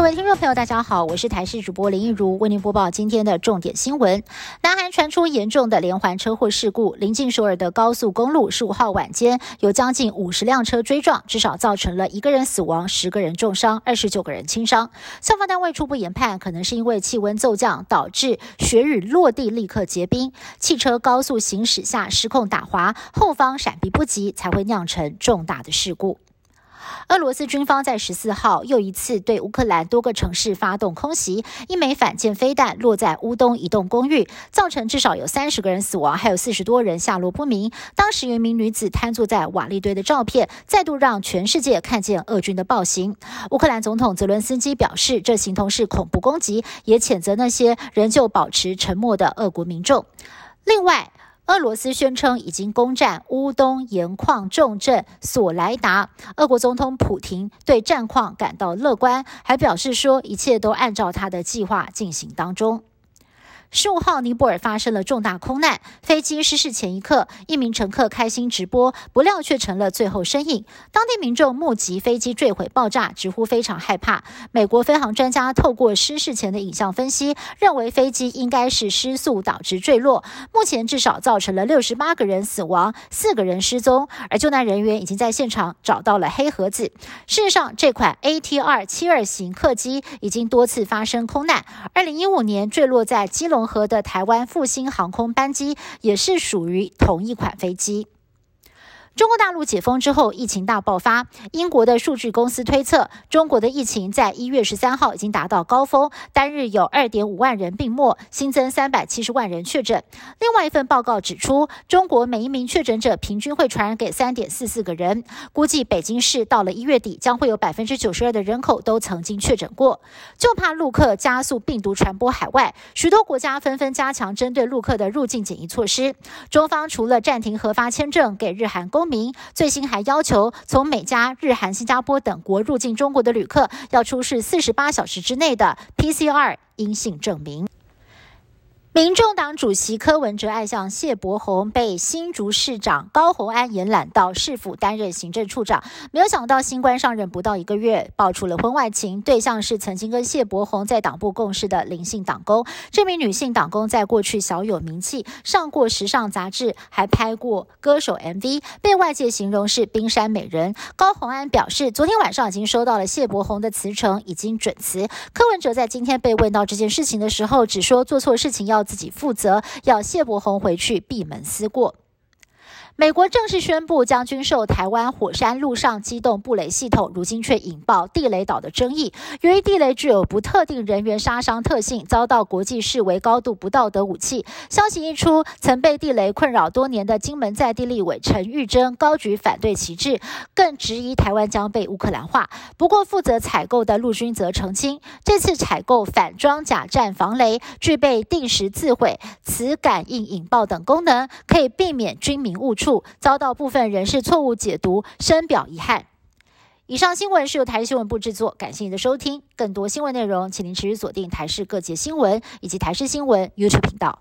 各位听众朋友，大家好，我是台视主播林一如，为您播报今天的重点新闻。南韩传出严重的连环车祸事故，临近首尔的高速公路十五号晚间有将近五十辆车追撞，至少造成了一个人死亡，十个人重伤，二十九个人轻伤。消防单位初步研判，可能是因为气温骤降导致雪雨落地立刻结冰，汽车高速行驶下失控打滑，后方闪避不及，才会酿成重大的事故。俄罗斯军方在十四号又一次对乌克兰多个城市发动空袭，一枚反舰飞弹落在乌东一栋公寓，造成至少有三十个人死亡，还有四十多人下落不明。当时一名女子瘫坐在瓦砾堆的照片，再度让全世界看见俄军的暴行。乌克兰总统泽伦斯基表示，这形同是恐怖攻击，也谴责那些仍旧保持沉默的俄国民众。另外，俄罗斯宣称已经攻占乌东盐矿重镇索莱达。俄国总统普廷对战况感到乐观，还表示说一切都按照他的计划进行当中。十五号，尼泊尔发生了重大空难，飞机失事前一刻，一名乘客开心直播，不料却成了最后身影。当地民众目击飞机坠毁爆炸，直呼非常害怕。美国飞航专家透过失事前的影像分析，认为飞机应该是失速导致坠落。目前至少造成了六十八个人死亡，四个人失踪，而救难人员已经在现场找到了黑盒子。事实上，这款 ATR 七二型客机已经多次发生空难，二零一五年坠落在基隆。融合的台湾复兴航空班机也是属于同一款飞机。中国大陆解封之后，疫情大爆发。英国的数据公司推测，中国的疫情在一月十三号已经达到高峰，单日有二点五万人病末，新增三百七十万人确诊。另外一份报告指出，中国每一名确诊者平均会传染给三点四四个人。估计北京市到了一月底，将会有百分之九十二的人口都曾经确诊过。就怕陆客加速病毒传播海外，许多国家纷纷加强针对陆客的入境检疫措施。中方除了暂停核发签证给日韩公明最新还要求，从美加、日韩、新加坡等国入境中国的旅客，要出示四十八小时之内的 PCR 阴性证明。民众党主席柯文哲爱将谢伯宏被新竹市长高虹安延揽到市府担任行政处长，没有想到新官上任不到一个月，爆出了婚外情，对象是曾经跟谢伯宏在党部共事的林姓党工。这名女性党工在过去小有名气，上过时尚杂志，还拍过歌手 MV，被外界形容是冰山美人。高虹安表示，昨天晚上已经收到了谢伯宏的辞呈，已经准辞。柯文哲在今天被问到这件事情的时候，只说做错事情要。自己负责，要谢伯宏回去闭门思过。美国正式宣布将军售台湾火山陆上机动布雷系统，如今却引爆地雷岛的争议。由于地雷具有不特定人员杀伤特性，遭到国际视为高度不道德武器。消息一出，曾被地雷困扰多年的金门在地立委陈玉珍高举反对旗帜，更质疑台湾将被乌克兰化。不过，负责采购的陆军则澄清，这次采购反装甲战防雷，具备定时自毁、磁感应引爆等功能，可以避免军民误触。遭到部分人士错误解读，深表遗憾。以上新闻是由台视新闻部制作，感谢您的收听。更多新闻内容，请您持续锁定台视各界新闻以及台视新闻 YouTube 频道。